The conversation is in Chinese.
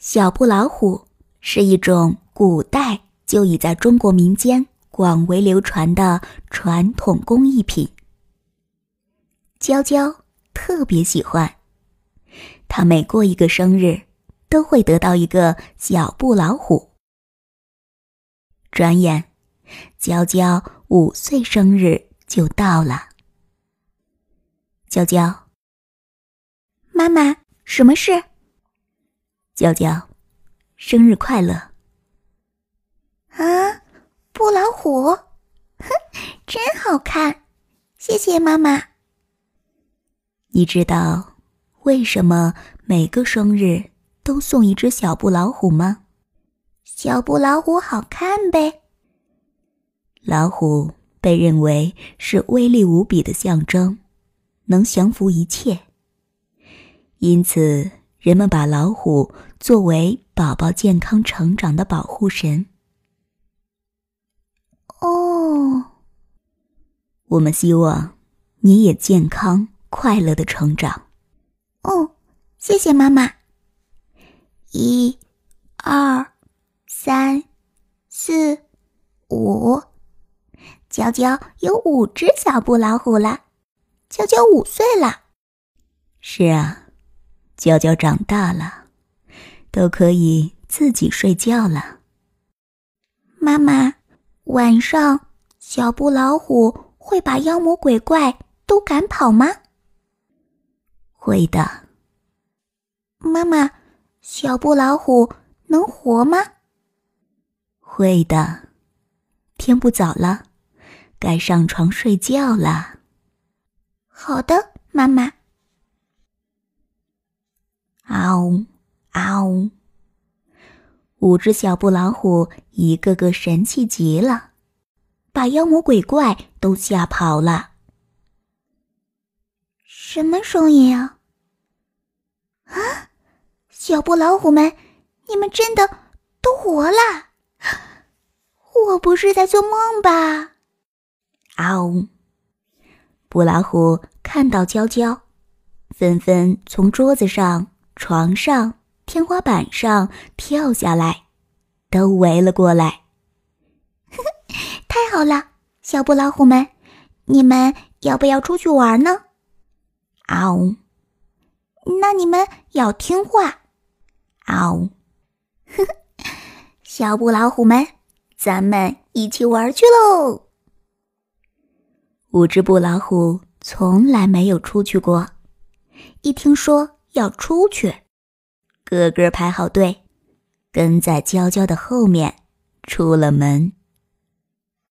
小布老虎是一种古代就已在中国民间广为流传的传统工艺品。娇娇特别喜欢，她每过一个生日，都会得到一个小布老虎。转眼，娇娇五岁生日就到了。娇娇，妈妈，什么事？娇娇，生日快乐！啊，布老虎，哼，真好看，谢谢妈妈。你知道为什么每个生日都送一只小布老虎吗？小布老虎好看呗。老虎被认为是威力无比的象征，能降服一切，因此人们把老虎。作为宝宝健康成长的保护神，哦，我们希望你也健康快乐的成长。哦，谢谢妈妈。一、二、三、四、五，娇娇有五只小布老虎了。娇娇五岁了。是啊，娇娇长大了。都可以自己睡觉了。妈妈，晚上小布老虎会把妖魔鬼怪都赶跑吗？会的。妈妈，小布老虎能活吗？会的。天不早了，该上床睡觉了。好的，妈妈。嗷。啊呜！五只小布老虎一个个神气极了，把妖魔鬼怪都吓跑了。什么声音啊？啊！小布老虎们，你们真的都活了？我不是在做梦吧？啊呜！布老虎看到娇娇，纷纷从桌子上、床上。天花板上跳下来，都围了过来。太好了，小布老虎们，你们要不要出去玩呢？嗷！那你们要听话。嗷！小布老虎们，咱们一起玩去喽！五只布老虎从来没有出去过，一听说要出去。个个排好队，跟在娇娇的后面，出了门。